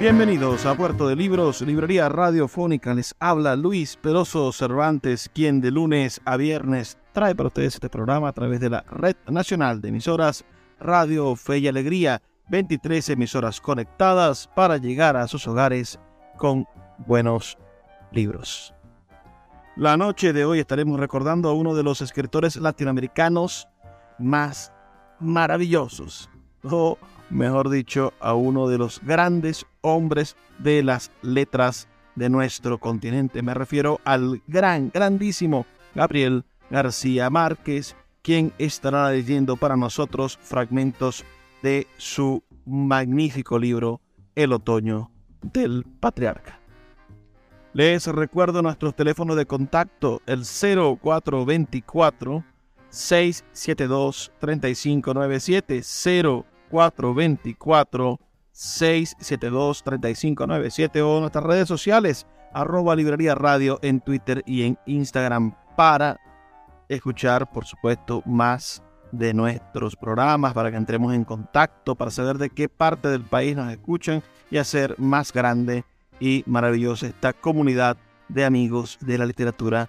Bienvenidos a Puerto de Libros, Librería Radiofónica. Les habla Luis Peroso Cervantes, quien de lunes a viernes trae para ustedes este programa a través de la Red Nacional de Emisoras Radio Fe y Alegría. 23 emisoras conectadas para llegar a sus hogares con buenos libros. La noche de hoy estaremos recordando a uno de los escritores latinoamericanos más maravillosos, o mejor dicho, a uno de los grandes hombres de las letras de nuestro continente. Me refiero al gran, grandísimo Gabriel García Márquez, quien estará leyendo para nosotros fragmentos de su magnífico libro El otoño del patriarca. Les recuerdo nuestros teléfonos de contacto, el 0424 672 3597 0424 672 3597 o nuestras redes sociales arroba librería radio en Twitter y en Instagram para escuchar por supuesto más de nuestros programas para que entremos en contacto para saber de qué parte del país nos escuchan y hacer más grande y maravillosa esta comunidad de amigos de la literatura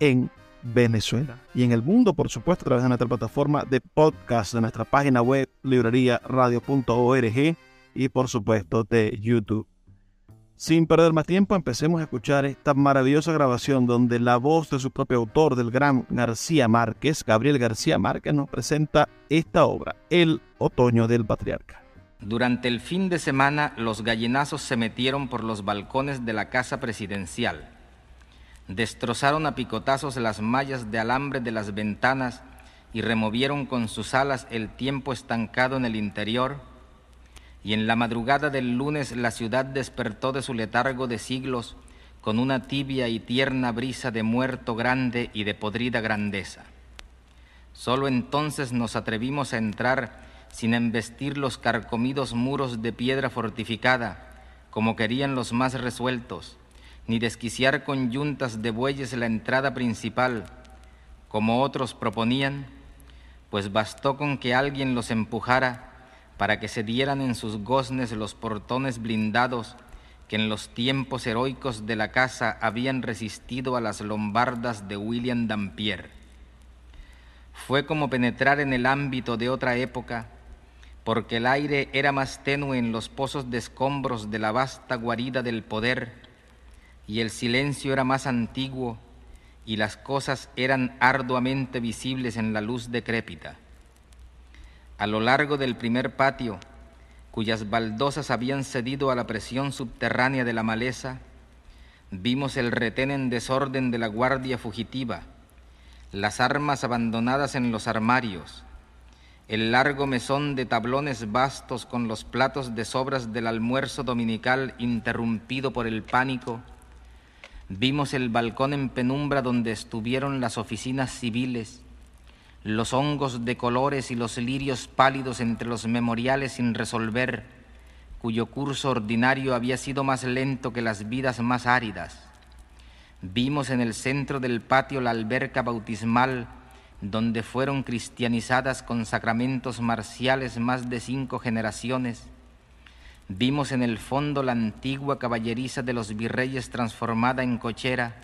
en Venezuela y en el mundo, por supuesto, a través de nuestra plataforma de podcast, de nuestra página web libreriaradio.org y por supuesto de YouTube. Sin perder más tiempo, empecemos a escuchar esta maravillosa grabación donde la voz de su propio autor, del gran García Márquez, Gabriel García Márquez, nos presenta esta obra, El Otoño del Patriarca. Durante el fin de semana, los gallinazos se metieron por los balcones de la casa presidencial destrozaron a picotazos las mallas de alambre de las ventanas y removieron con sus alas el tiempo estancado en el interior, y en la madrugada del lunes la ciudad despertó de su letargo de siglos con una tibia y tierna brisa de muerto grande y de podrida grandeza. Solo entonces nos atrevimos a entrar sin embestir los carcomidos muros de piedra fortificada, como querían los más resueltos, ni desquiciar con yuntas de bueyes la entrada principal, como otros proponían, pues bastó con que alguien los empujara para que se dieran en sus goznes los portones blindados que en los tiempos heroicos de la casa habían resistido a las lombardas de William Dampier. Fue como penetrar en el ámbito de otra época, porque el aire era más tenue en los pozos de escombros de la vasta guarida del poder, y el silencio era más antiguo y las cosas eran arduamente visibles en la luz decrépita. A lo largo del primer patio, cuyas baldosas habían cedido a la presión subterránea de la maleza, vimos el retén en desorden de la guardia fugitiva, las armas abandonadas en los armarios, el largo mesón de tablones vastos con los platos de sobras del almuerzo dominical interrumpido por el pánico, Vimos el balcón en penumbra donde estuvieron las oficinas civiles, los hongos de colores y los lirios pálidos entre los memoriales sin resolver, cuyo curso ordinario había sido más lento que las vidas más áridas. Vimos en el centro del patio la alberca bautismal donde fueron cristianizadas con sacramentos marciales más de cinco generaciones. Vimos en el fondo la antigua caballeriza de los virreyes transformada en cochera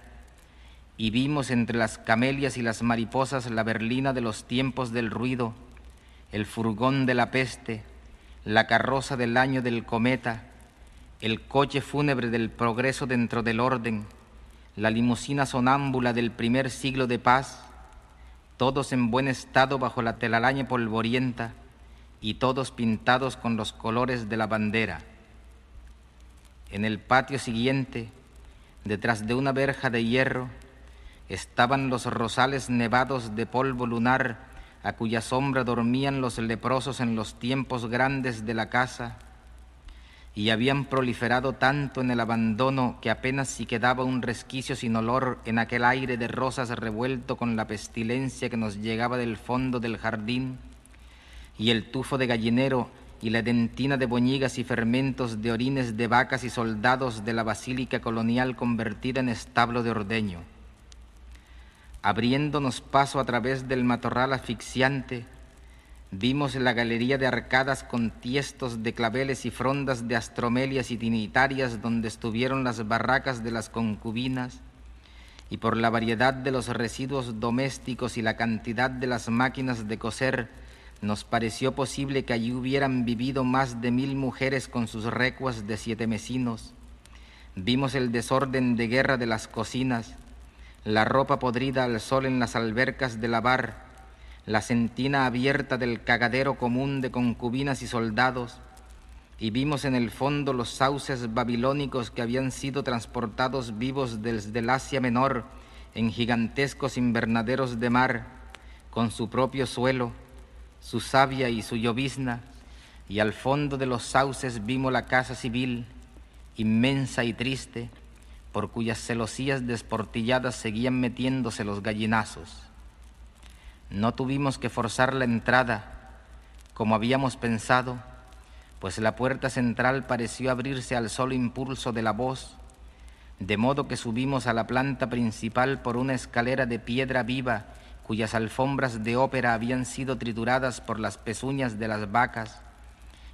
y vimos entre las camelias y las mariposas la berlina de los tiempos del ruido, el furgón de la peste, la carroza del año del cometa, el coche fúnebre del progreso dentro del orden, la limusina sonámbula del primer siglo de paz, todos en buen estado bajo la telaraña polvorienta y todos pintados con los colores de la bandera. En el patio siguiente, detrás de una verja de hierro, estaban los rosales nevados de polvo lunar a cuya sombra dormían los leprosos en los tiempos grandes de la casa, y habían proliferado tanto en el abandono que apenas si quedaba un resquicio sin olor en aquel aire de rosas revuelto con la pestilencia que nos llegaba del fondo del jardín, y el tufo de gallinero y la dentina de boñigas y fermentos de orines de vacas y soldados de la basílica colonial convertida en establo de ordeño. Abriéndonos paso a través del matorral asfixiante, vimos la galería de arcadas con tiestos de claveles y frondas de astromelias y tinitarias donde estuvieron las barracas de las concubinas, y por la variedad de los residuos domésticos y la cantidad de las máquinas de coser, nos pareció posible que allí hubieran vivido más de mil mujeres con sus recuas de siete mesinos. Vimos el desorden de guerra de las cocinas, la ropa podrida al sol en las albercas de lavar, la sentina abierta del cagadero común de concubinas y soldados, y vimos en el fondo los sauces babilónicos que habían sido transportados vivos desde el Asia Menor en gigantescos invernaderos de mar, con su propio suelo, su savia y su llovizna, y al fondo de los sauces vimos la casa civil, inmensa y triste, por cuyas celosías desportilladas seguían metiéndose los gallinazos. No tuvimos que forzar la entrada, como habíamos pensado, pues la puerta central pareció abrirse al solo impulso de la voz, de modo que subimos a la planta principal por una escalera de piedra viva cuyas alfombras de ópera habían sido trituradas por las pezuñas de las vacas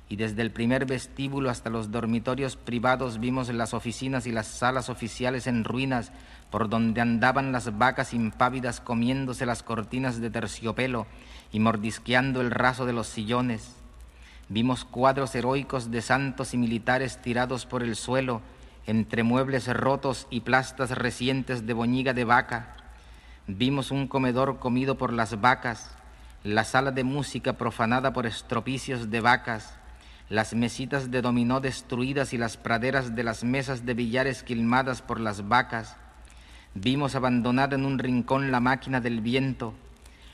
y desde el primer vestíbulo hasta los dormitorios privados vimos las oficinas y las salas oficiales en ruinas por donde andaban las vacas impávidas comiéndose las cortinas de terciopelo y mordisqueando el raso de los sillones. Vimos cuadros heroicos de santos y militares tirados por el suelo entre muebles rotos y plastas recientes de boñiga de vaca. Vimos un comedor comido por las vacas, la sala de música profanada por estropicios de vacas, las mesitas de dominó destruidas y las praderas de las mesas de billar esquilmadas por las vacas. Vimos abandonada en un rincón la máquina del viento,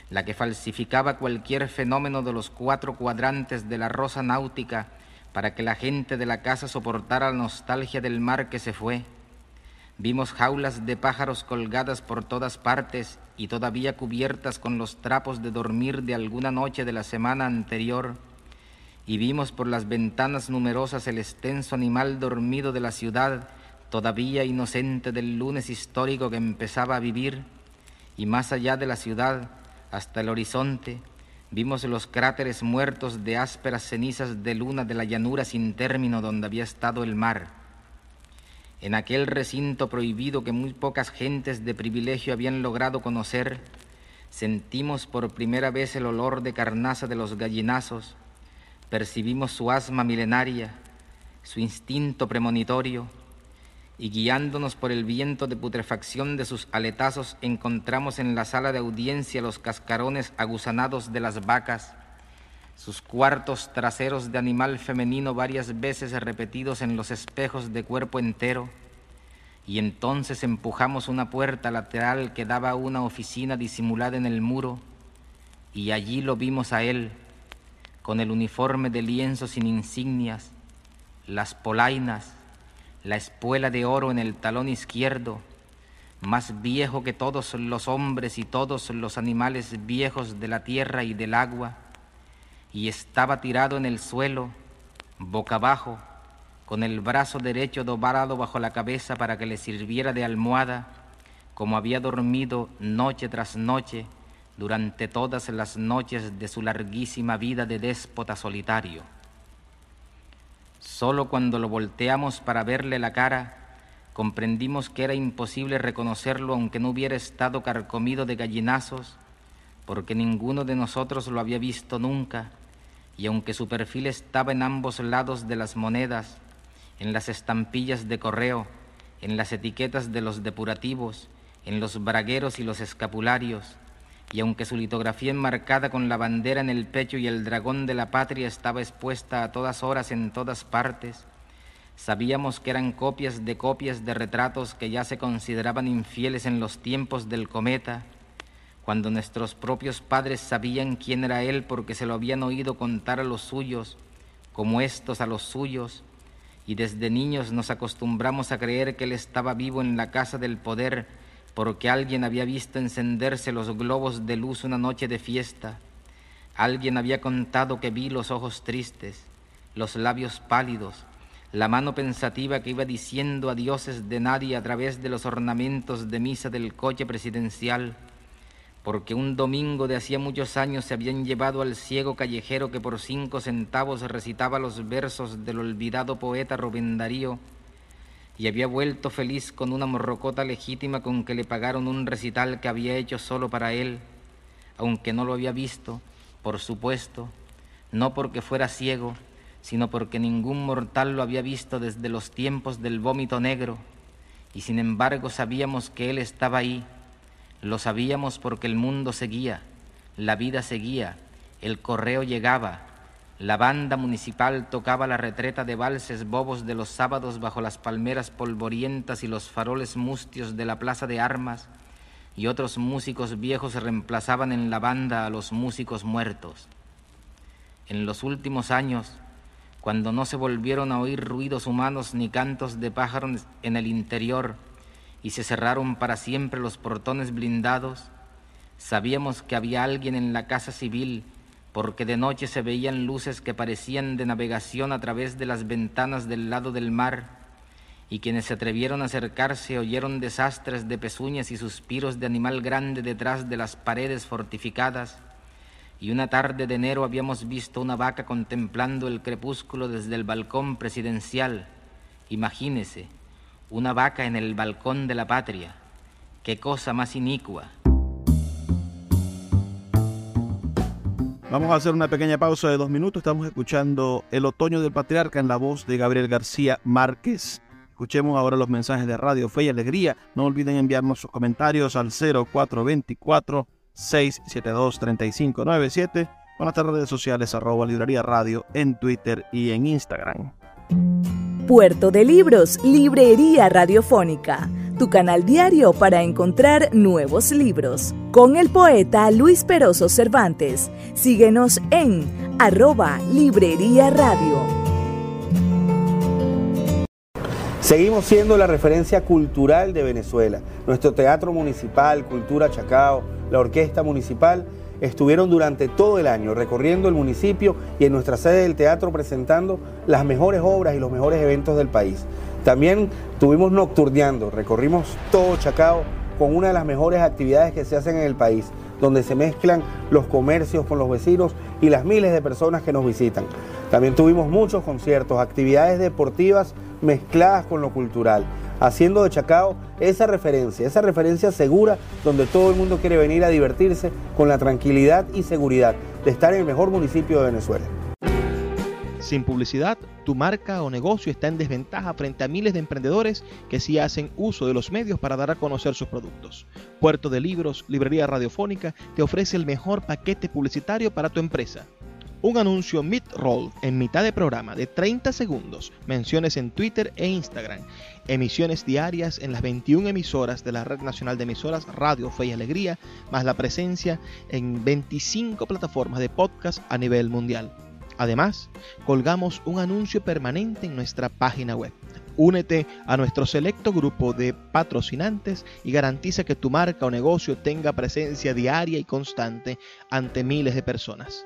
la que falsificaba cualquier fenómeno de los cuatro cuadrantes de la rosa náutica para que la gente de la casa soportara la nostalgia del mar que se fue. Vimos jaulas de pájaros colgadas por todas partes y todavía cubiertas con los trapos de dormir de alguna noche de la semana anterior y vimos por las ventanas numerosas el extenso animal dormido de la ciudad, todavía inocente del lunes histórico que empezaba a vivir, y más allá de la ciudad, hasta el horizonte, vimos los cráteres muertos de ásperas cenizas de luna de la llanura sin término donde había estado el mar. En aquel recinto prohibido que muy pocas gentes de privilegio habían logrado conocer, sentimos por primera vez el olor de carnaza de los gallinazos, percibimos su asma milenaria, su instinto premonitorio, y guiándonos por el viento de putrefacción de sus aletazos, encontramos en la sala de audiencia los cascarones aguzanados de las vacas, sus cuartos traseros de animal femenino varias veces repetidos en los espejos de cuerpo entero, y entonces empujamos una puerta lateral que daba a una oficina disimulada en el muro, y allí lo vimos a él, con el uniforme de lienzo sin insignias, las polainas, la espuela de oro en el talón izquierdo, más viejo que todos los hombres y todos los animales viejos de la tierra y del agua, y estaba tirado en el suelo, boca abajo, con el brazo derecho doblado bajo la cabeza para que le sirviera de almohada, como había dormido noche tras noche durante todas las noches de su larguísima vida de déspota solitario. Solo cuando lo volteamos para verle la cara, comprendimos que era imposible reconocerlo aunque no hubiera estado carcomido de gallinazos, porque ninguno de nosotros lo había visto nunca, y aunque su perfil estaba en ambos lados de las monedas, en las estampillas de correo, en las etiquetas de los depurativos, en los bragueros y los escapularios, y aunque su litografía enmarcada con la bandera en el pecho y el dragón de la patria estaba expuesta a todas horas en todas partes, sabíamos que eran copias de copias de retratos que ya se consideraban infieles en los tiempos del cometa, cuando nuestros propios padres sabían quién era él porque se lo habían oído contar a los suyos, como estos a los suyos, y desde niños nos acostumbramos a creer que él estaba vivo en la casa del poder, porque alguien había visto encenderse los globos de luz una noche de fiesta. Alguien había contado que vi los ojos tristes, los labios pálidos, la mano pensativa que iba diciendo adioses de nadie a través de los ornamentos de misa del coche presidencial, porque un domingo de hacía muchos años se habían llevado al ciego callejero que por cinco centavos recitaba los versos del olvidado poeta Rubén Darío, y había vuelto feliz con una morrocota legítima con que le pagaron un recital que había hecho solo para él, aunque no lo había visto, por supuesto, no porque fuera ciego, sino porque ningún mortal lo había visto desde los tiempos del vómito negro, y sin embargo sabíamos que él estaba ahí, lo sabíamos porque el mundo seguía, la vida seguía, el correo llegaba, la banda municipal tocaba la retreta de valses bobos de los sábados bajo las palmeras polvorientas y los faroles mustios de la plaza de armas, y otros músicos viejos reemplazaban en la banda a los músicos muertos. En los últimos años, cuando no se volvieron a oír ruidos humanos ni cantos de pájaros en el interior, y se cerraron para siempre los portones blindados, sabíamos que había alguien en la casa civil porque de noche se veían luces que parecían de navegación a través de las ventanas del lado del mar, y quienes se atrevieron a acercarse oyeron desastres de pezuñas y suspiros de animal grande detrás de las paredes fortificadas, y una tarde de enero habíamos visto una vaca contemplando el crepúsculo desde el balcón presidencial. Imagínese, una vaca en el balcón de la patria. Qué cosa más inicua. Vamos a hacer una pequeña pausa de dos minutos. Estamos escuchando El Otoño del Patriarca en la voz de Gabriel García Márquez. Escuchemos ahora los mensajes de Radio Fe y Alegría. No olviden enviarnos sus comentarios al 0424-672-3597 con nuestras redes sociales arroba librería radio en Twitter y en Instagram. Puerto de Libros, Librería Radiofónica tu canal diario para encontrar nuevos libros. Con el poeta Luis Peroso Cervantes. Síguenos en arroba Librería Radio. Seguimos siendo la referencia cultural de Venezuela. Nuestro teatro municipal, Cultura Chacao, la orquesta municipal estuvieron durante todo el año recorriendo el municipio y en nuestra sede del teatro presentando las mejores obras y los mejores eventos del país. También tuvimos nocturneando, recorrimos todo Chacao con una de las mejores actividades que se hacen en el país, donde se mezclan los comercios con los vecinos y las miles de personas que nos visitan. También tuvimos muchos conciertos, actividades deportivas mezcladas con lo cultural, haciendo de Chacao esa referencia, esa referencia segura donde todo el mundo quiere venir a divertirse con la tranquilidad y seguridad de estar en el mejor municipio de Venezuela. Sin publicidad, tu marca o negocio está en desventaja frente a miles de emprendedores que sí hacen uso de los medios para dar a conocer sus productos. Puerto de Libros, Librería Radiofónica, te ofrece el mejor paquete publicitario para tu empresa. Un anuncio mid-roll en mitad de programa de 30 segundos, menciones en Twitter e Instagram, emisiones diarias en las 21 emisoras de la Red Nacional de Emisoras Radio Fe y Alegría, más la presencia en 25 plataformas de podcast a nivel mundial. Además, colgamos un anuncio permanente en nuestra página web. Únete a nuestro selecto grupo de patrocinantes y garantiza que tu marca o negocio tenga presencia diaria y constante ante miles de personas.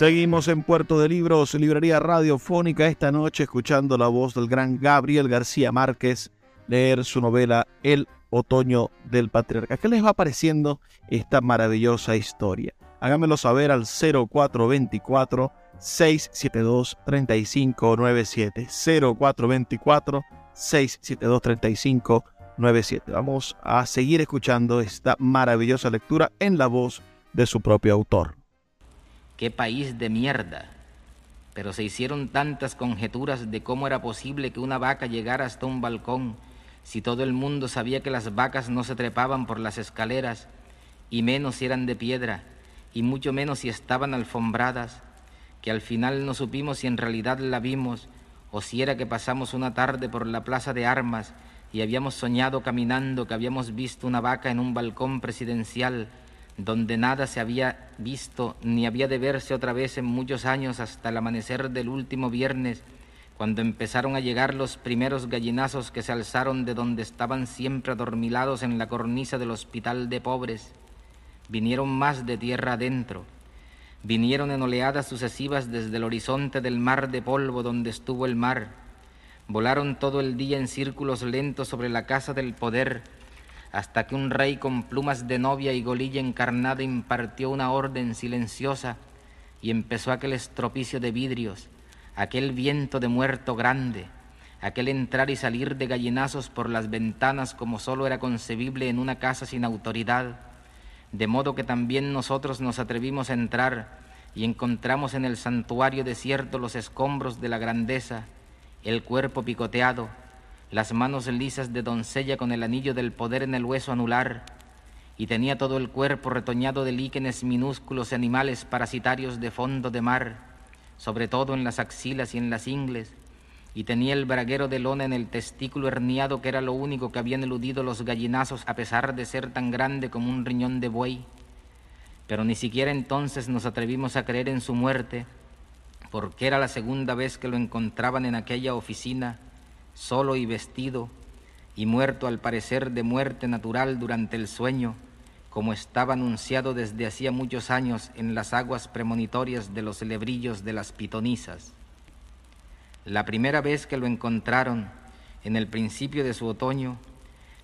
Seguimos en Puerto de Libros, Librería Radiofónica, esta noche escuchando la voz del gran Gabriel García Márquez leer su novela El Otoño del Patriarca. ¿Qué les va pareciendo esta maravillosa historia? Háganmelo saber al 0424 672 3597 0424 672 3597. Vamos a seguir escuchando esta maravillosa lectura en la voz de su propio autor qué país de mierda. Pero se hicieron tantas conjeturas de cómo era posible que una vaca llegara hasta un balcón si todo el mundo sabía que las vacas no se trepaban por las escaleras, y menos si eran de piedra, y mucho menos si estaban alfombradas, que al final no supimos si en realidad la vimos o si era que pasamos una tarde por la plaza de armas y habíamos soñado caminando que habíamos visto una vaca en un balcón presidencial donde nada se había visto ni había de verse otra vez en muchos años hasta el amanecer del último viernes, cuando empezaron a llegar los primeros gallinazos que se alzaron de donde estaban siempre adormilados en la cornisa del hospital de pobres. Vinieron más de tierra adentro, vinieron en oleadas sucesivas desde el horizonte del mar de polvo donde estuvo el mar, volaron todo el día en círculos lentos sobre la casa del poder, hasta que un rey con plumas de novia y golilla encarnada impartió una orden silenciosa y empezó aquel estropicio de vidrios, aquel viento de muerto grande, aquel entrar y salir de gallinazos por las ventanas como solo era concebible en una casa sin autoridad, de modo que también nosotros nos atrevimos a entrar y encontramos en el santuario desierto los escombros de la grandeza, el cuerpo picoteado, las manos lisas de doncella con el anillo del poder en el hueso anular, y tenía todo el cuerpo retoñado de líquenes minúsculos y animales parasitarios de fondo de mar, sobre todo en las axilas y en las ingles, y tenía el braguero de lona en el testículo herniado que era lo único que habían eludido los gallinazos a pesar de ser tan grande como un riñón de buey. Pero ni siquiera entonces nos atrevimos a creer en su muerte, porque era la segunda vez que lo encontraban en aquella oficina solo y vestido, y muerto al parecer de muerte natural durante el sueño, como estaba anunciado desde hacía muchos años en las aguas premonitorias de los celebrillos de las pitonisas. La primera vez que lo encontraron, en el principio de su otoño,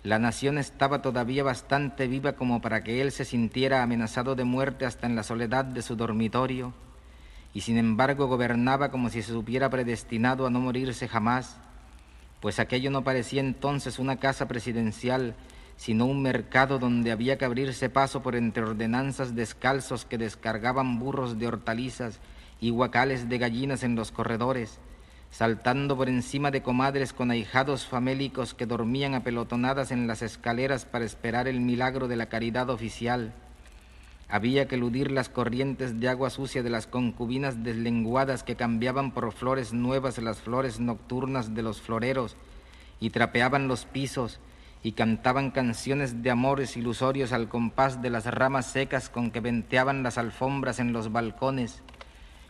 la nación estaba todavía bastante viva como para que él se sintiera amenazado de muerte hasta en la soledad de su dormitorio, y sin embargo gobernaba como si se supiera predestinado a no morirse jamás, pues aquello no parecía entonces una casa presidencial, sino un mercado donde había que abrirse paso por entre ordenanzas descalzos que descargaban burros de hortalizas y guacales de gallinas en los corredores, saltando por encima de comadres con ahijados famélicos que dormían apelotonadas en las escaleras para esperar el milagro de la caridad oficial. Había que eludir las corrientes de agua sucia de las concubinas deslenguadas que cambiaban por flores nuevas las flores nocturnas de los floreros y trapeaban los pisos y cantaban canciones de amores ilusorios al compás de las ramas secas con que venteaban las alfombras en los balcones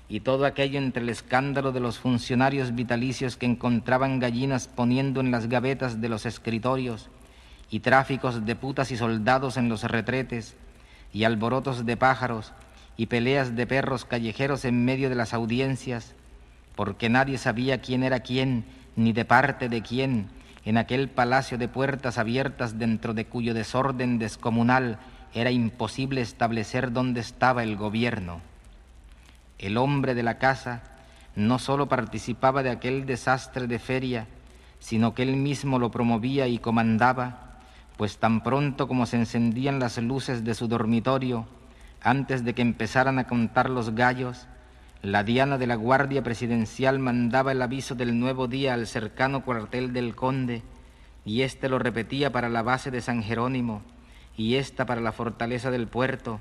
y todo aquello entre el escándalo de los funcionarios vitalicios que encontraban gallinas poniendo en las gavetas de los escritorios y tráficos de putas y soldados en los retretes y alborotos de pájaros y peleas de perros callejeros en medio de las audiencias, porque nadie sabía quién era quién ni de parte de quién en aquel palacio de puertas abiertas dentro de cuyo desorden descomunal era imposible establecer dónde estaba el gobierno. El hombre de la casa no sólo participaba de aquel desastre de feria, sino que él mismo lo promovía y comandaba, pues tan pronto como se encendían las luces de su dormitorio, antes de que empezaran a contar los gallos, la diana de la Guardia Presidencial mandaba el aviso del nuevo día al cercano cuartel del conde, y éste lo repetía para la base de San Jerónimo, y esta para la fortaleza del puerto,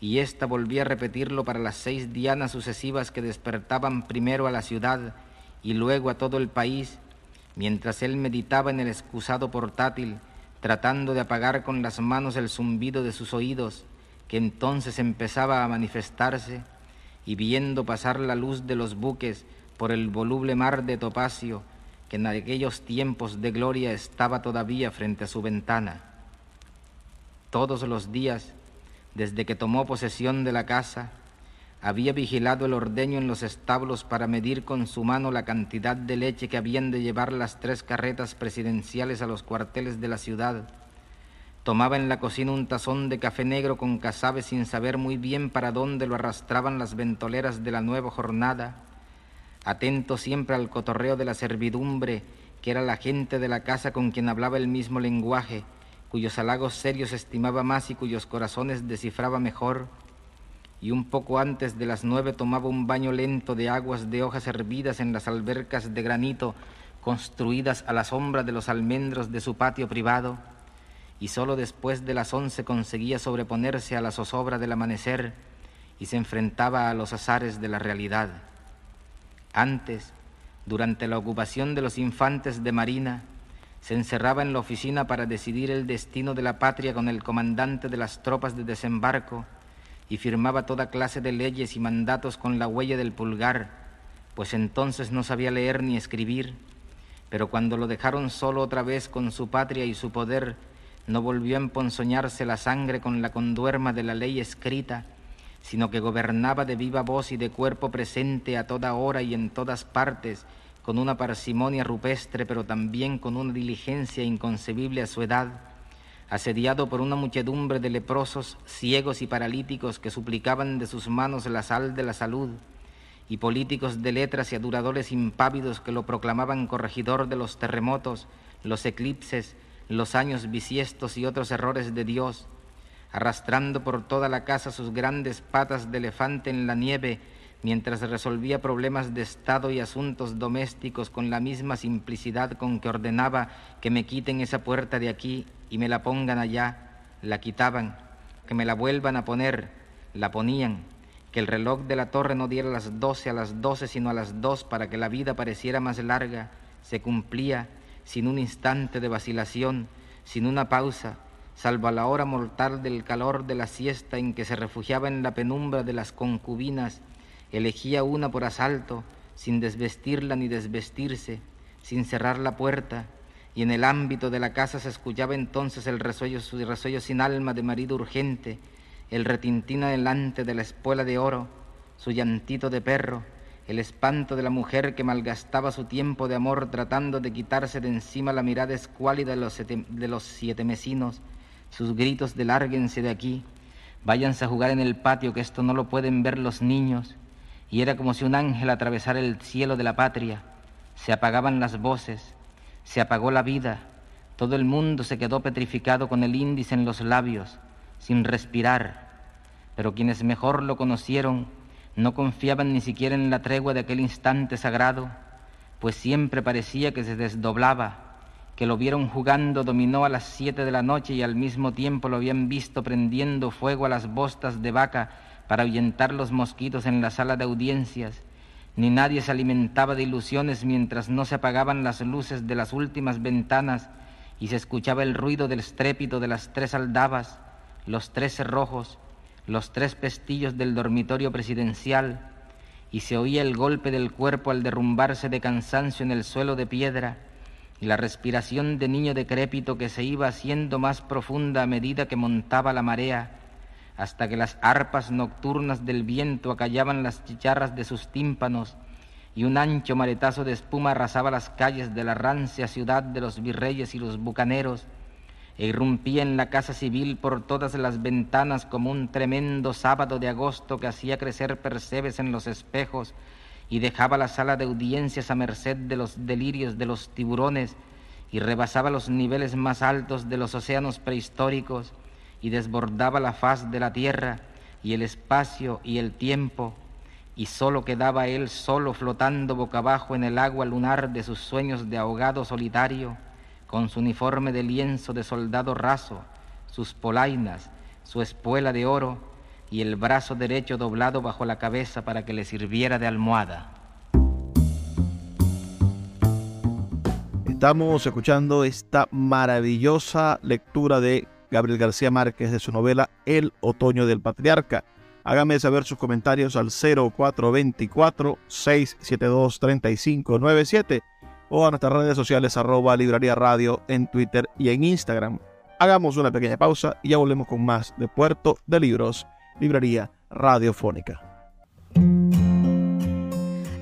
y ésta volvía a repetirlo para las seis dianas sucesivas que despertaban primero a la ciudad y luego a todo el país, mientras él meditaba en el excusado portátil, tratando de apagar con las manos el zumbido de sus oídos, que entonces empezaba a manifestarse, y viendo pasar la luz de los buques por el voluble mar de topacio, que en aquellos tiempos de gloria estaba todavía frente a su ventana. Todos los días, desde que tomó posesión de la casa, había vigilado el ordeño en los establos para medir con su mano la cantidad de leche que habían de llevar las tres carretas presidenciales a los cuarteles de la ciudad. Tomaba en la cocina un tazón de café negro con casabe sin saber muy bien para dónde lo arrastraban las ventoleras de la nueva jornada, atento siempre al cotorreo de la servidumbre, que era la gente de la casa con quien hablaba el mismo lenguaje, cuyos halagos serios estimaba más y cuyos corazones descifraba mejor, y un poco antes de las nueve tomaba un baño lento de aguas de hojas hervidas en las albercas de granito construidas a la sombra de los almendros de su patio privado, y sólo después de las once conseguía sobreponerse a la zozobra del amanecer y se enfrentaba a los azares de la realidad. Antes, durante la ocupación de los infantes de Marina, se encerraba en la oficina para decidir el destino de la patria con el comandante de las tropas de desembarco y firmaba toda clase de leyes y mandatos con la huella del pulgar, pues entonces no sabía leer ni escribir, pero cuando lo dejaron solo otra vez con su patria y su poder, no volvió a emponzoñarse la sangre con la conduerma de la ley escrita, sino que gobernaba de viva voz y de cuerpo presente a toda hora y en todas partes, con una parsimonia rupestre, pero también con una diligencia inconcebible a su edad, asediado por una muchedumbre de leprosos, ciegos y paralíticos que suplicaban de sus manos la sal de la salud, y políticos de letras y aduradores impávidos que lo proclamaban corregidor de los terremotos, los eclipses, los años bisiestos y otros errores de Dios, arrastrando por toda la casa sus grandes patas de elefante en la nieve, mientras resolvía problemas de Estado y asuntos domésticos con la misma simplicidad con que ordenaba que me quiten esa puerta de aquí y me la pongan allá, la quitaban, que me la vuelvan a poner, la ponían, que el reloj de la torre no diera las doce a las doce sino a las dos para que la vida pareciera más larga, se cumplía sin un instante de vacilación, sin una pausa, salvo a la hora mortal del calor de la siesta en que se refugiaba en la penumbra de las concubinas Elegía una por asalto, sin desvestirla ni desvestirse, sin cerrar la puerta, y en el ámbito de la casa se escuchaba entonces el resuello, su resuello sin alma de marido urgente, el retintín delante de la espuela de oro, su llantito de perro, el espanto de la mujer que malgastaba su tiempo de amor tratando de quitarse de encima la mirada escuálida de los siete, de los siete mesinos, sus gritos de lárguense de aquí, váyanse a jugar en el patio que esto no lo pueden ver los niños, y era como si un ángel atravesara el cielo de la patria. Se apagaban las voces, se apagó la vida, todo el mundo se quedó petrificado con el índice en los labios, sin respirar. Pero quienes mejor lo conocieron no confiaban ni siquiera en la tregua de aquel instante sagrado, pues siempre parecía que se desdoblaba, que lo vieron jugando dominó a las siete de la noche y al mismo tiempo lo habían visto prendiendo fuego a las bostas de vaca para ahuyentar los mosquitos en la sala de audiencias, ni nadie se alimentaba de ilusiones mientras no se apagaban las luces de las últimas ventanas y se escuchaba el ruido del estrépito de las tres aldabas, los tres cerrojos, los tres pestillos del dormitorio presidencial, y se oía el golpe del cuerpo al derrumbarse de cansancio en el suelo de piedra, y la respiración de niño decrépito que se iba haciendo más profunda a medida que montaba la marea, hasta que las arpas nocturnas del viento acallaban las chicharras de sus tímpanos y un ancho maretazo de espuma arrasaba las calles de la rancia ciudad de los virreyes y los bucaneros e irrumpía en la casa civil por todas las ventanas como un tremendo sábado de agosto que hacía crecer percebes en los espejos y dejaba la sala de audiencias a merced de los delirios de los tiburones y rebasaba los niveles más altos de los océanos prehistóricos y desbordaba la faz de la tierra y el espacio y el tiempo, y sólo quedaba él solo flotando boca abajo en el agua lunar de sus sueños de ahogado solitario, con su uniforme de lienzo de soldado raso, sus polainas, su espuela de oro y el brazo derecho doblado bajo la cabeza para que le sirviera de almohada. Estamos escuchando esta maravillosa lectura de Gabriel García Márquez de su novela El Otoño del Patriarca. Hágame saber sus comentarios al 0424-672-3597 o a nuestras redes sociales arroba Libraría Radio en Twitter y en Instagram. Hagamos una pequeña pausa y ya volvemos con más de Puerto de Libros, Librería Radiofónica.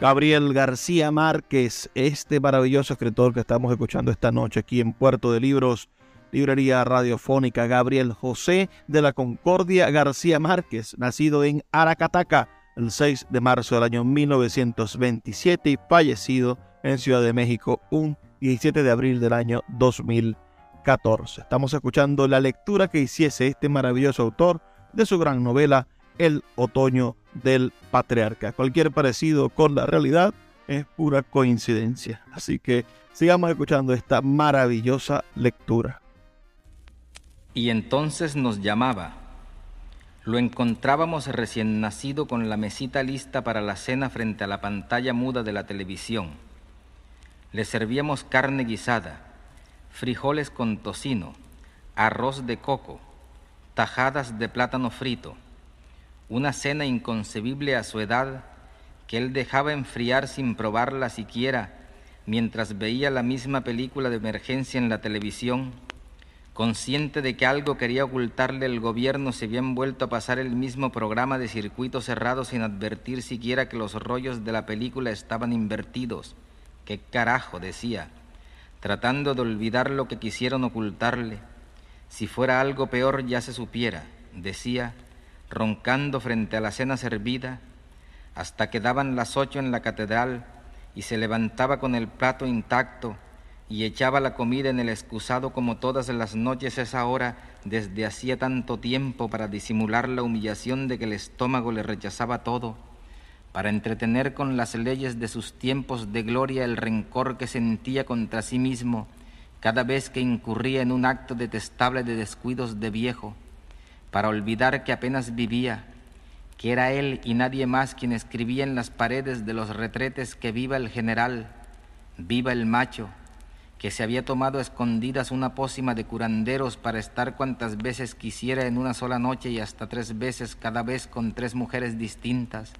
Gabriel García Márquez, este maravilloso escritor que estamos escuchando esta noche aquí en Puerto de Libros, Librería Radiofónica. Gabriel José de la Concordia García Márquez, nacido en Aracataca el 6 de marzo del año 1927 y fallecido en Ciudad de México un 17 de abril del año 2014. Estamos escuchando la lectura que hiciese este maravilloso autor de su gran novela El Otoño del patriarca. Cualquier parecido con la realidad es pura coincidencia. Así que sigamos escuchando esta maravillosa lectura. Y entonces nos llamaba. Lo encontrábamos recién nacido con la mesita lista para la cena frente a la pantalla muda de la televisión. Le servíamos carne guisada, frijoles con tocino, arroz de coco, tajadas de plátano frito, una cena inconcebible a su edad que él dejaba enfriar sin probarla siquiera mientras veía la misma película de emergencia en la televisión, consciente de que algo quería ocultarle el gobierno, se había vuelto a pasar el mismo programa de circuito cerrado sin advertir siquiera que los rollos de la película estaban invertidos. ¿Qué carajo? decía, tratando de olvidar lo que quisieron ocultarle. Si fuera algo peor ya se supiera, decía, roncando frente a la cena servida, hasta que daban las ocho en la catedral y se levantaba con el plato intacto y echaba la comida en el excusado como todas las noches esa hora desde hacía tanto tiempo para disimular la humillación de que el estómago le rechazaba todo, para entretener con las leyes de sus tiempos de gloria el rencor que sentía contra sí mismo cada vez que incurría en un acto detestable de descuidos de viejo, para olvidar que apenas vivía, que era él y nadie más quien escribía en las paredes de los retretes que viva el general, viva el macho, que se había tomado a escondidas una pócima de curanderos para estar cuantas veces quisiera en una sola noche y hasta tres veces cada vez con tres mujeres distintas,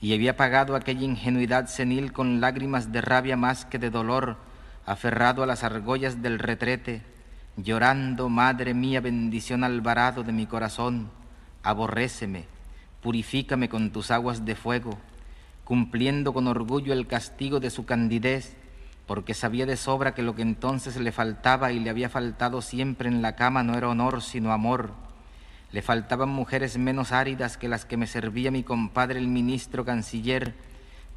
y había pagado aquella ingenuidad senil con lágrimas de rabia más que de dolor, aferrado a las argollas del retrete, llorando, Madre mía, bendición alvarado de mi corazón, aborréceme, purifícame con tus aguas de fuego, cumpliendo con orgullo el castigo de su candidez, porque sabía de sobra que lo que entonces le faltaba y le había faltado siempre en la cama no era honor, sino amor. Le faltaban mujeres menos áridas que las que me servía mi compadre el ministro canciller,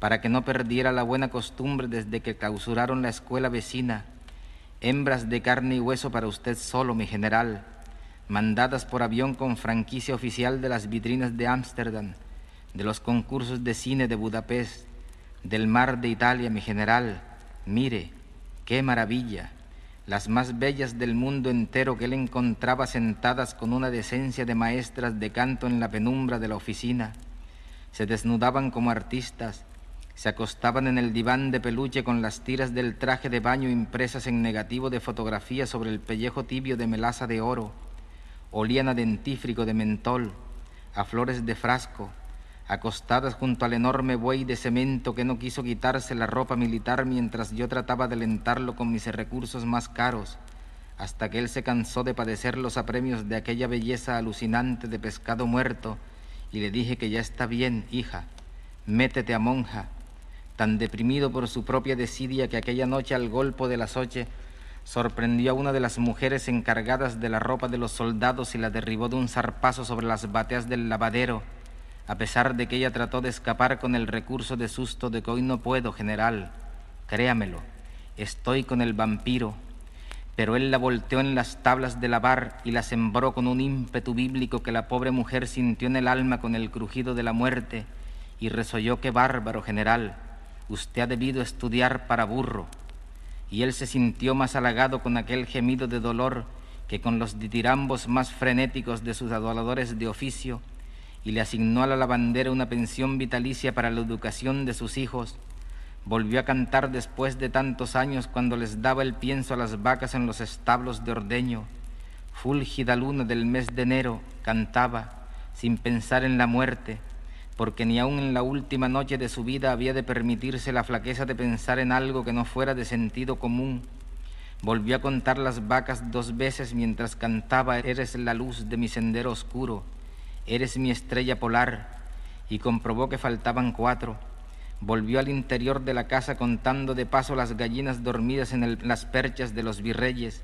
para que no perdiera la buena costumbre desde que clausuraron la escuela vecina. Hembras de carne y hueso para usted solo, mi general, mandadas por avión con franquicia oficial de las vitrinas de Ámsterdam, de los concursos de cine de Budapest, del mar de Italia, mi general. Mire, qué maravilla, las más bellas del mundo entero que él encontraba sentadas con una decencia de maestras de canto en la penumbra de la oficina. Se desnudaban como artistas, se acostaban en el diván de peluche con las tiras del traje de baño impresas en negativo de fotografía sobre el pellejo tibio de melaza de oro. Olían a dentífrico de mentol, a flores de frasco, acostadas junto al enorme buey de cemento que no quiso quitarse la ropa militar mientras yo trataba de alentarlo con mis recursos más caros, hasta que él se cansó de padecer los apremios de aquella belleza alucinante de pescado muerto, y le dije que ya está bien, hija, métete a monja, tan deprimido por su propia desidia que aquella noche al golpo de las ocho sorprendió a una de las mujeres encargadas de la ropa de los soldados y la derribó de un zarpazo sobre las bateas del lavadero, a pesar de que ella trató de escapar con el recurso de susto de que hoy no puedo, general. Créamelo, estoy con el vampiro. Pero él la volteó en las tablas de lavar y la sembró con un ímpetu bíblico que la pobre mujer sintió en el alma con el crujido de la muerte y resolló que bárbaro, general usted ha debido estudiar para burro. Y él se sintió más halagado con aquel gemido de dolor que con los ditirambos más frenéticos de sus adoradores de oficio, y le asignó a la lavandera una pensión vitalicia para la educación de sus hijos. Volvió a cantar después de tantos años cuando les daba el pienso a las vacas en los establos de ordeño. Fúlgida luna del mes de enero cantaba, sin pensar en la muerte, porque ni aun en la última noche de su vida había de permitirse la flaqueza de pensar en algo que no fuera de sentido común. Volvió a contar las vacas dos veces mientras cantaba Eres la luz de mi sendero oscuro, eres mi estrella polar, y comprobó que faltaban cuatro. Volvió al interior de la casa contando de paso las gallinas dormidas en las perchas de los virreyes,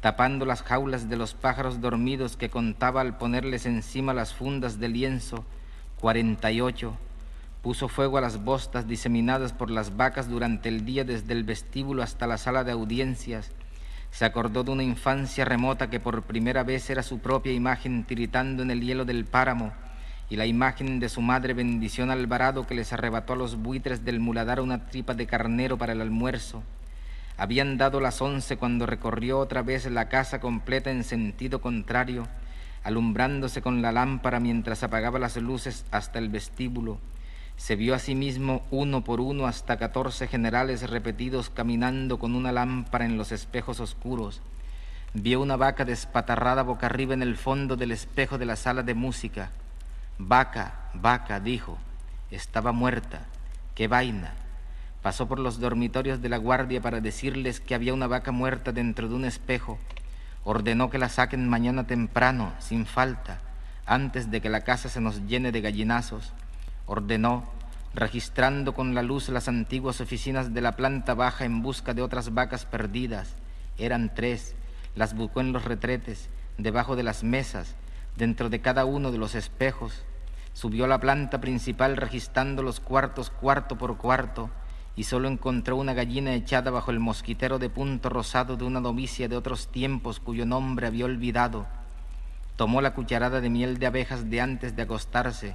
tapando las jaulas de los pájaros dormidos que contaba al ponerles encima las fundas de lienzo, 48. Puso fuego a las bostas diseminadas por las vacas durante el día desde el vestíbulo hasta la sala de audiencias. Se acordó de una infancia remota que por primera vez era su propia imagen tiritando en el hielo del páramo y la imagen de su madre bendición Alvarado que les arrebató a los buitres del muladar una tripa de carnero para el almuerzo. Habían dado las once cuando recorrió otra vez la casa completa en sentido contrario alumbrándose con la lámpara mientras apagaba las luces hasta el vestíbulo. Se vio a sí mismo uno por uno hasta catorce generales repetidos caminando con una lámpara en los espejos oscuros. Vio una vaca despatarrada boca arriba en el fondo del espejo de la sala de música. Vaca, vaca, dijo, estaba muerta. ¡Qué vaina! Pasó por los dormitorios de la guardia para decirles que había una vaca muerta dentro de un espejo ordenó que la saquen mañana temprano, sin falta, antes de que la casa se nos llene de gallinazos. Ordenó, registrando con la luz las antiguas oficinas de la planta baja en busca de otras vacas perdidas. Eran tres, las buscó en los retretes, debajo de las mesas, dentro de cada uno de los espejos. Subió a la planta principal registrando los cuartos cuarto por cuarto, y solo encontró una gallina echada bajo el mosquitero de punto rosado de una novicia de otros tiempos cuyo nombre había olvidado. Tomó la cucharada de miel de abejas de antes de acostarse,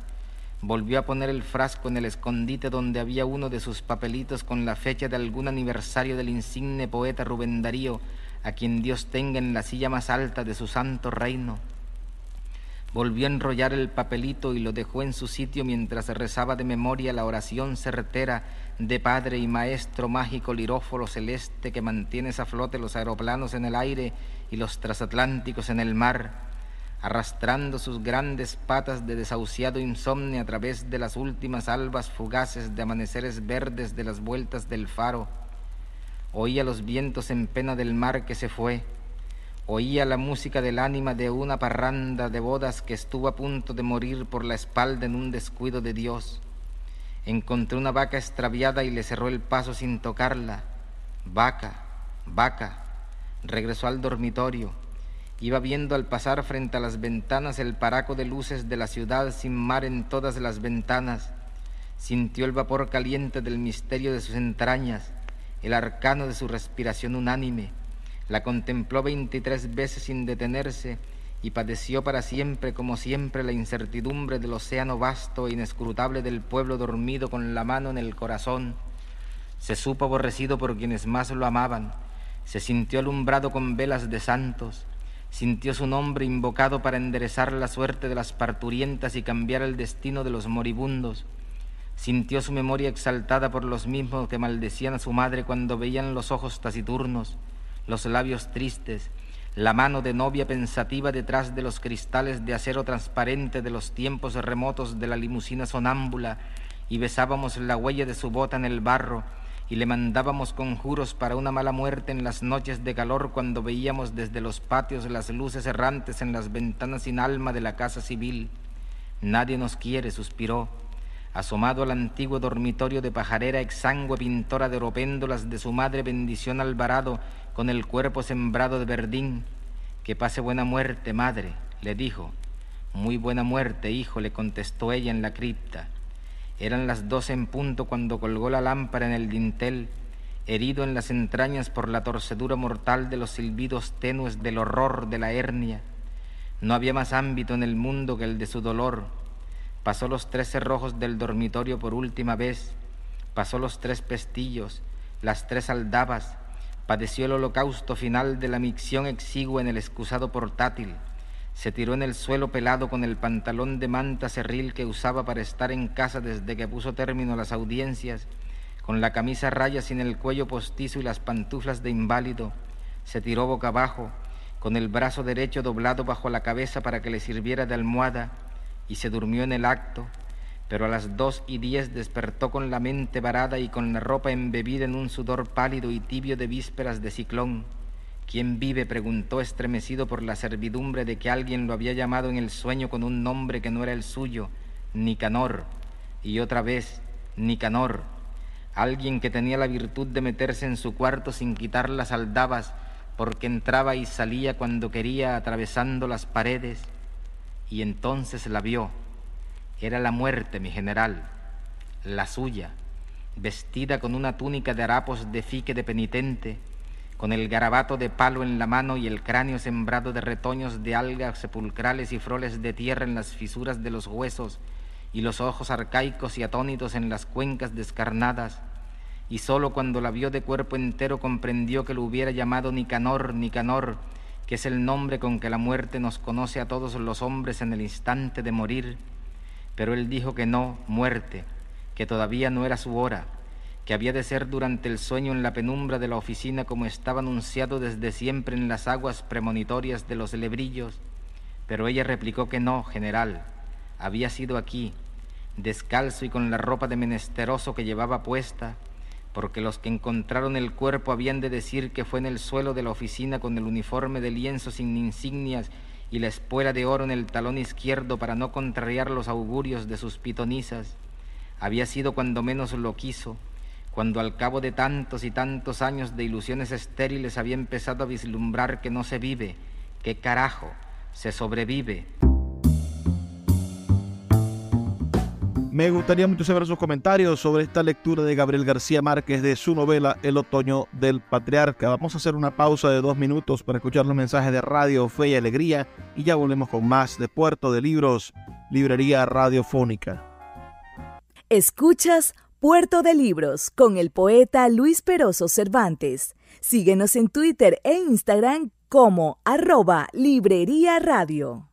volvió a poner el frasco en el escondite donde había uno de sus papelitos con la fecha de algún aniversario del insigne poeta Rubén Darío, a quien Dios tenga en la silla más alta de su santo reino. Volvió a enrollar el papelito y lo dejó en su sitio mientras rezaba de memoria la oración certera de Padre y Maestro mágico liróforo celeste que mantienes a flote los aeroplanos en el aire y los transatlánticos en el mar arrastrando sus grandes patas de desahuciado insomnio a través de las últimas albas fugaces de amaneceres verdes de las vueltas del faro. Oía los vientos en pena del mar que se fue, oía la música del ánima de una parranda de bodas que estuvo a punto de morir por la espalda en un descuido de Dios. Encontré una vaca extraviada y le cerró el paso sin tocarla. Vaca, vaca. Regresó al dormitorio Iba viendo al pasar frente a las ventanas el paraco de luces de la ciudad sin mar en todas las ventanas. Sintió el vapor caliente del misterio de sus entrañas, el arcano de su respiración unánime. La contempló veintitrés veces sin detenerse y padeció para siempre, como siempre, la incertidumbre del océano vasto e inescrutable del pueblo dormido con la mano en el corazón. Se supo aborrecido por quienes más lo amaban, se sintió alumbrado con velas de santos, sintió su nombre invocado para enderezar la suerte de las parturientas y cambiar el destino de los moribundos. Sintió su memoria exaltada por los mismos que maldecían a su madre cuando veían los ojos taciturnos, los labios tristes, la mano de novia pensativa detrás de los cristales de acero transparente de los tiempos remotos de la limusina sonámbula, y besábamos la huella de su bota en el barro, y le mandábamos conjuros para una mala muerte en las noches de calor cuando veíamos desde los patios las luces errantes en las ventanas sin alma de la casa civil. Nadie nos quiere, suspiró, asomado al antiguo dormitorio de pajarera exangüe pintora de oropéndolas de su madre bendición Alvarado con el cuerpo sembrado de verdín. Que pase buena muerte, madre, le dijo. Muy buena muerte, hijo, le contestó ella en la cripta. Eran las doce en punto cuando colgó la lámpara en el dintel, herido en las entrañas por la torcedura mortal de los silbidos tenues del horror de la hernia. No había más ámbito en el mundo que el de su dolor. Pasó los tres cerrojos del dormitorio por última vez, pasó los tres pestillos, las tres aldabas, padeció el holocausto final de la micción exigua en el excusado portátil. Se tiró en el suelo pelado con el pantalón de manta cerril que usaba para estar en casa desde que puso término a las audiencias, con la camisa raya sin el cuello postizo y las pantuflas de inválido, se tiró boca abajo, con el brazo derecho doblado bajo la cabeza para que le sirviera de almohada, y se durmió en el acto, pero a las dos y diez despertó con la mente varada y con la ropa embebida en un sudor pálido y tibio de vísperas de ciclón. ¿Quién vive? preguntó estremecido por la servidumbre de que alguien lo había llamado en el sueño con un nombre que no era el suyo, Nicanor, y otra vez, Nicanor, alguien que tenía la virtud de meterse en su cuarto sin quitar las aldabas, porque entraba y salía cuando quería atravesando las paredes, y entonces la vio. Era la muerte, mi general, la suya, vestida con una túnica de harapos de fique de penitente, con el garabato de palo en la mano y el cráneo sembrado de retoños de algas sepulcrales y froles de tierra en las fisuras de los huesos, y los ojos arcaicos y atónitos en las cuencas descarnadas, y sólo cuando la vio de cuerpo entero comprendió que lo hubiera llamado Nicanor, Nicanor, es el nombre con que la muerte nos conoce a todos los hombres en el instante de morir, pero él dijo que no, muerte, que todavía no era su hora, que había de ser durante el sueño en la penumbra de la oficina como estaba anunciado desde siempre en las aguas premonitorias de los lebrillos, pero ella replicó que no, general, había sido aquí, descalzo y con la ropa de menesteroso que llevaba puesta, porque los que encontraron el cuerpo habían de decir que fue en el suelo de la oficina con el uniforme de lienzo sin insignias y la espuela de oro en el talón izquierdo para no contrariar los augurios de sus pitonisas. Había sido cuando menos lo quiso, cuando al cabo de tantos y tantos años de ilusiones estériles había empezado a vislumbrar que no se vive, que carajo, se sobrevive. Me gustaría mucho saber sus comentarios sobre esta lectura de Gabriel García Márquez de su novela El otoño del patriarca. Vamos a hacer una pausa de dos minutos para escuchar los mensajes de Radio Fe y Alegría y ya volvemos con más de Puerto de Libros, Librería Radiofónica. Escuchas Puerto de Libros con el poeta Luis Peroso Cervantes. Síguenos en Twitter e Instagram como arroba Librería Radio.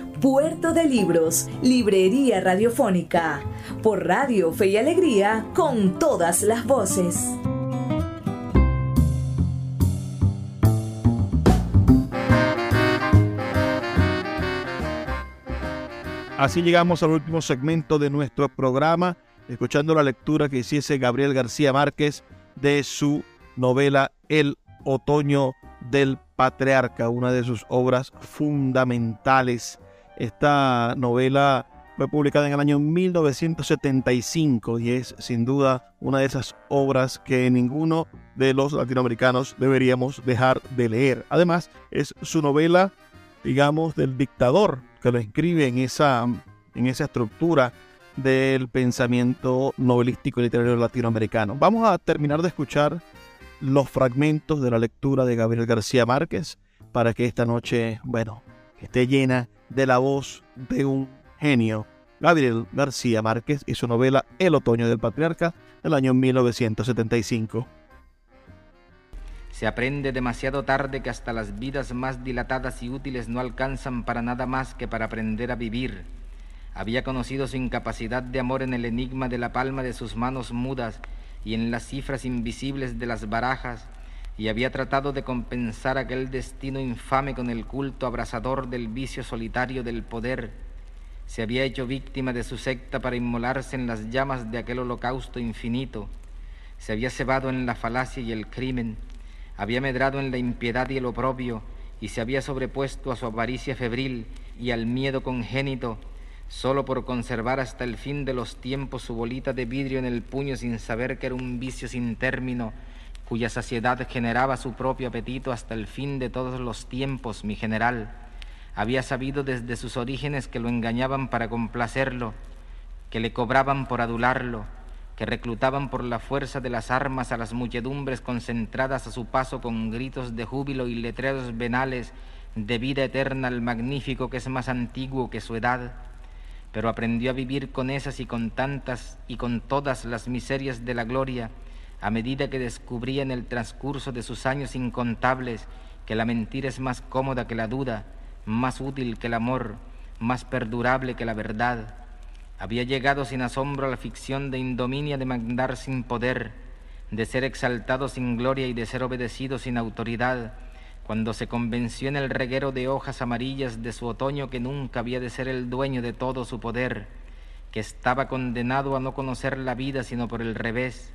Puerto de Libros, Librería Radiofónica, por Radio Fe y Alegría, con todas las voces. Así llegamos al último segmento de nuestro programa, escuchando la lectura que hiciese Gabriel García Márquez de su novela El Otoño del Patriarca, una de sus obras fundamentales. Esta novela fue publicada en el año 1975 y es sin duda una de esas obras que ninguno de los latinoamericanos deberíamos dejar de leer. Además, es su novela, digamos, del dictador que lo escribe en esa, en esa estructura del pensamiento novelístico y literario latinoamericano. Vamos a terminar de escuchar los fragmentos de la lectura de Gabriel García Márquez para que esta noche, bueno, esté llena la voz de un genio. Gabriel García Márquez y su novela El otoño del patriarca del año 1975. Se aprende demasiado tarde que hasta las vidas más dilatadas y útiles no alcanzan para nada más que para aprender a vivir. Había conocido su incapacidad de amor en el enigma de la palma de sus manos mudas y en las cifras invisibles de las barajas, y había tratado de compensar aquel destino infame con el culto abrasador del vicio solitario del poder. Se había hecho víctima de su secta para inmolarse en las llamas de aquel holocausto infinito. Se había cebado en la falacia y el crimen, había medrado en la impiedad y el oprobio, y se había sobrepuesto a su avaricia febril y al miedo congénito, solo por conservar hasta el fin de los tiempos su bolita de vidrio en el puño sin saber que era un vicio sin término, cuya saciedad generaba su propio apetito hasta el fin de todos los tiempos, mi general. Había sabido desde sus orígenes que lo engañaban para complacerlo, que le cobraban por adularlo, que reclutaban por la fuerza de las armas a las muchedumbres concentradas a su paso con gritos de júbilo y letreros venales de vida eterna al magnífico que es más antiguo que su edad pero aprendió a vivir con esas y con tantas y con todas las miserias de la gloria, a medida que descubría en el transcurso de sus años incontables que la mentira es más cómoda que la duda, más útil que el amor, más perdurable que la verdad. Había llegado sin asombro a la ficción de indominia de mandar sin poder, de ser exaltado sin gloria y de ser obedecido sin autoridad, cuando se convenció en el reguero de hojas amarillas de su otoño que nunca había de ser el dueño de todo su poder, que estaba condenado a no conocer la vida sino por el revés,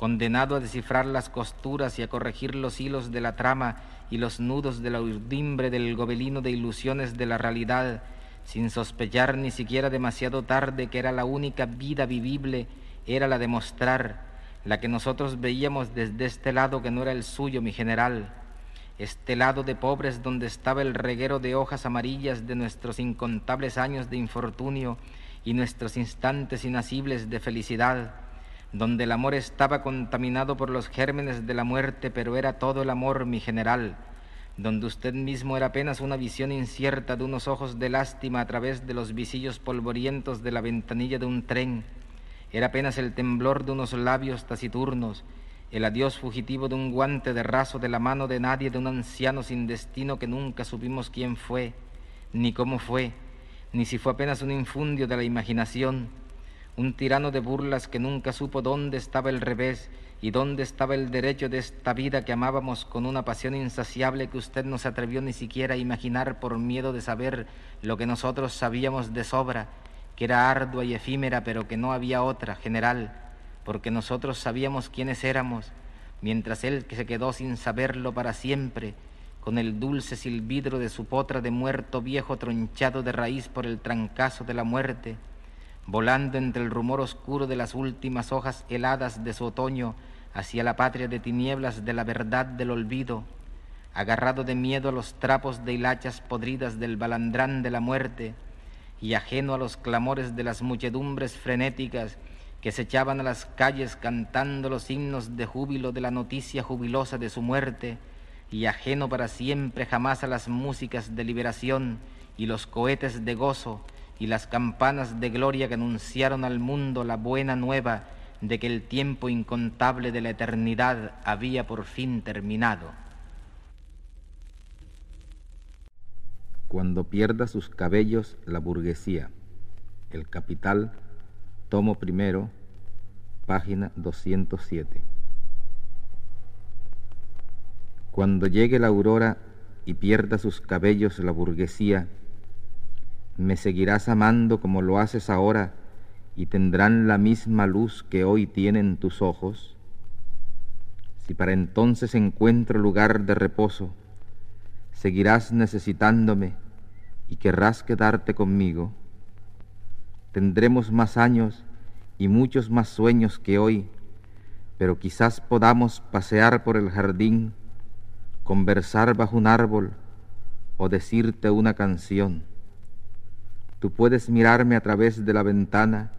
condenado a descifrar las costuras y a corregir los hilos de la trama y los nudos de la urdimbre del gobelino de ilusiones de la realidad, sin sospechar ni siquiera demasiado tarde que era la única vida vivible, era la de mostrar, la que nosotros veíamos desde este lado que no era el suyo, mi general, este lado de pobres donde estaba el reguero de hojas amarillas de nuestros incontables años de infortunio y nuestros instantes inacibles de felicidad, donde el amor estaba contaminado por los gérmenes de la muerte, pero era todo el amor, mi general, donde usted mismo era apenas una visión incierta de unos ojos de lástima a través de los visillos polvorientos de la ventanilla de un tren, era apenas el temblor de unos labios taciturnos, el adiós fugitivo de un guante de raso de la mano de nadie, de un anciano sin destino que nunca supimos quién fue, ni cómo fue, ni si fue apenas un infundio de la imaginación, un tirano de burlas que nunca supo dónde estaba el revés ¿Y dónde estaba el derecho de esta vida que amábamos con una pasión insaciable que usted no se atrevió ni siquiera a imaginar por miedo de saber lo que nosotros sabíamos de sobra, que era ardua y efímera, pero que no había otra, general, porque nosotros sabíamos quiénes éramos, mientras él que se quedó sin saberlo para siempre, con el dulce silbidro de su potra de muerto viejo tronchado de raíz por el trancazo de la muerte, volando entre el rumor oscuro de las últimas hojas heladas de su otoño hacia la patria de tinieblas de la verdad del olvido, agarrado de miedo a los trapos de hilachas podridas del balandrán de la muerte y ajeno a los clamores de las muchedumbres frenéticas que se echaban a las calles cantando los himnos de júbilo de la noticia jubilosa de su muerte, y ajeno para siempre jamás a las músicas de liberación y los cohetes de gozo y las campanas de gloria que anunciaron al mundo la buena nueva de que el tiempo incontable de la eternidad había por fin terminado. Cuando pierda sus cabellos la burguesía, el capital, tomo primero, página 207. Cuando llegue la aurora y pierda sus cabellos la burguesía, me seguirás amando como lo haces ahora y tendrán la misma luz que hoy tienen tus ojos. Si para entonces encuentro lugar de reposo, seguirás necesitándome y querrás quedarte conmigo. Tendremos más años y muchos más sueños que hoy, pero quizás podamos pasear por el jardín conversar bajo un árbol o decirte una canción. Tú puedes mirarme a través de la ventana,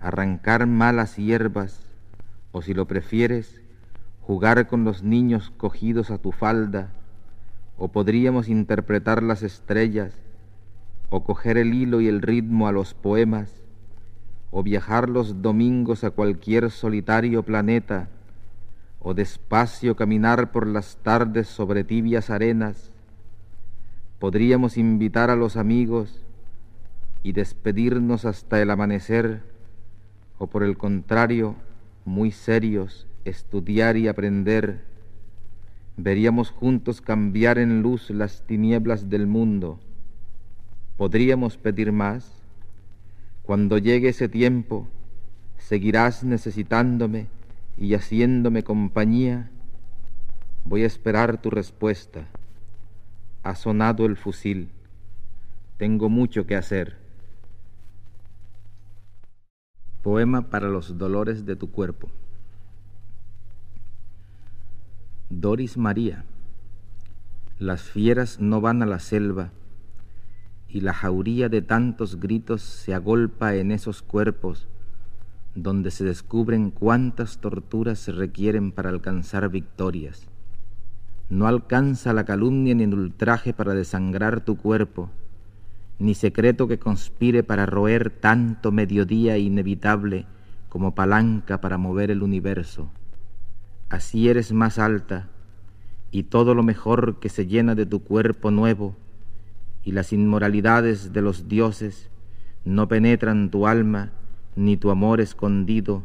arrancar malas hierbas, o si lo prefieres, jugar con los niños cogidos a tu falda, o podríamos interpretar las estrellas, o coger el hilo y el ritmo a los poemas, o viajar los domingos a cualquier solitario planeta, o despacio caminar por las tardes sobre tibias arenas, podríamos invitar a los amigos y despedirnos hasta el amanecer, o por el contrario, muy serios, estudiar y aprender. Veríamos juntos cambiar en luz las tinieblas del mundo. ¿Podríamos pedir más? Cuando llegue ese tiempo, seguirás necesitándome y haciéndome compañía, voy a esperar tu respuesta. Ha sonado el fusil, tengo mucho que hacer. Poema para los dolores de tu cuerpo. Doris María, las fieras no van a la selva y la jauría de tantos gritos se agolpa en esos cuerpos donde se descubren cuántas torturas se requieren para alcanzar victorias. No alcanza la calumnia ni el ultraje para desangrar tu cuerpo, ni secreto que conspire para roer tanto mediodía inevitable como palanca para mover el universo. Así eres más alta, y todo lo mejor que se llena de tu cuerpo nuevo, y las inmoralidades de los dioses no penetran tu alma, ni tu amor escondido,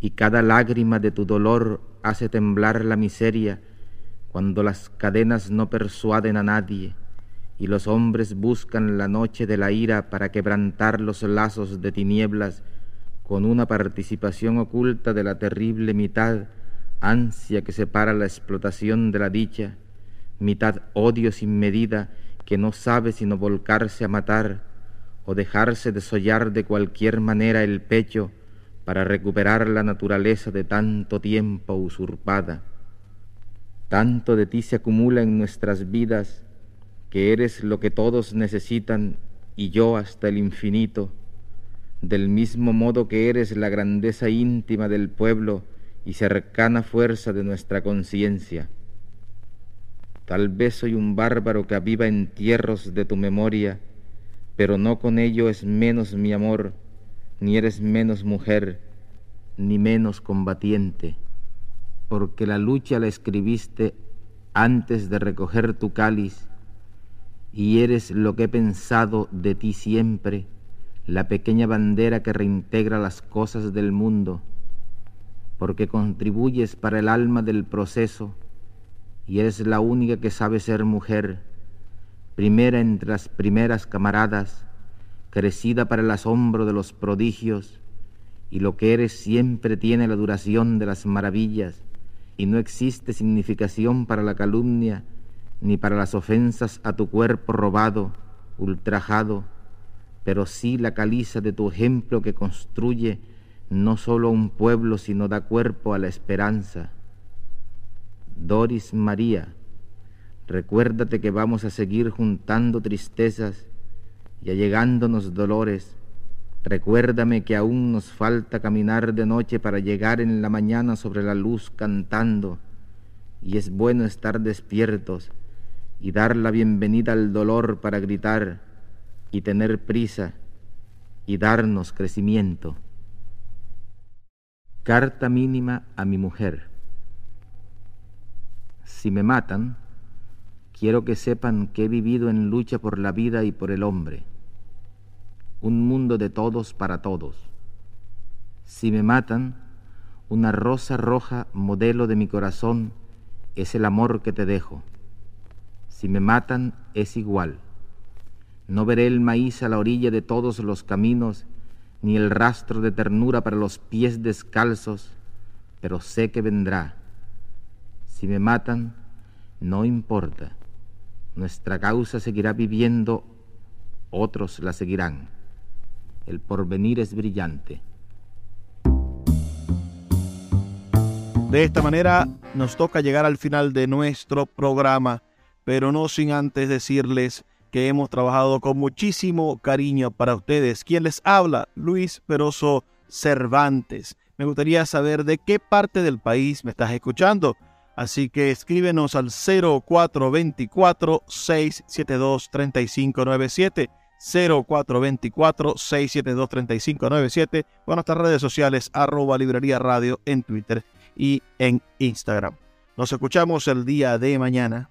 y cada lágrima de tu dolor hace temblar la miseria cuando las cadenas no persuaden a nadie y los hombres buscan la noche de la ira para quebrantar los lazos de tinieblas con una participación oculta de la terrible mitad, ansia que separa la explotación de la dicha, mitad odio sin medida que no sabe sino volcarse a matar, o dejarse desollar de cualquier manera el pecho para recuperar la naturaleza de tanto tiempo usurpada. Tanto de ti se acumula en nuestras vidas que eres lo que todos necesitan y yo hasta el infinito, del mismo modo que eres la grandeza íntima del pueblo y cercana fuerza de nuestra conciencia. Tal vez soy un bárbaro que aviva entierros de tu memoria, pero no con ello es menos mi amor, ni eres menos mujer, ni menos combatiente, porque la lucha la escribiste antes de recoger tu cáliz, y eres lo que he pensado de ti siempre, la pequeña bandera que reintegra las cosas del mundo. porque contribuyes para el alma del proceso y eres la única que sabe ser mujer, primera entre las primeras camaradas, crecida para el asombro de los prodigios, y lo que eres siempre tiene la duración de las maravillas, y no existe significación para la calumnia, ni para las ofensas a tu cuerpo robado, ultrajado, pero sí la caliza de tu ejemplo que construye no solo un pueblo, sino da cuerpo a la esperanza. Doris María, recuérdate que vamos a seguir juntando tristezas y allegándonos dolores. Recuérdame que aún nos falta caminar de noche para llegar en la mañana sobre la luz cantando, y es bueno estar despiertos y dar la bienvenida al dolor para gritar y tener prisa y darnos crecimiento. Carta mínima a mi mujer. Si me matan, quiero que sepan que he vivido en lucha por la vida y por el hombre. Un mundo de todos para todos. Si me matan, una rosa roja modelo de mi corazón es el amor que te dejo. Si me matan es igual. No veré el maíz a la orilla de todos los caminos ni el rastro de ternura para los pies descalzos, pero sé que vendrá. Si me matan, no importa. Nuestra causa seguirá viviendo, otros la seguirán. El porvenir es brillante. De esta manera nos toca llegar al final de nuestro programa, pero no sin antes decirles que hemos trabajado con muchísimo cariño para ustedes. ¿Quién les habla? Luis Peroso Cervantes. Me gustaría saber de qué parte del país me estás escuchando. Así que escríbenos al 0424-672-3597. 0424-672-3597 o nuestras redes sociales arroba librería radio en Twitter y en Instagram. Nos escuchamos el día de mañana.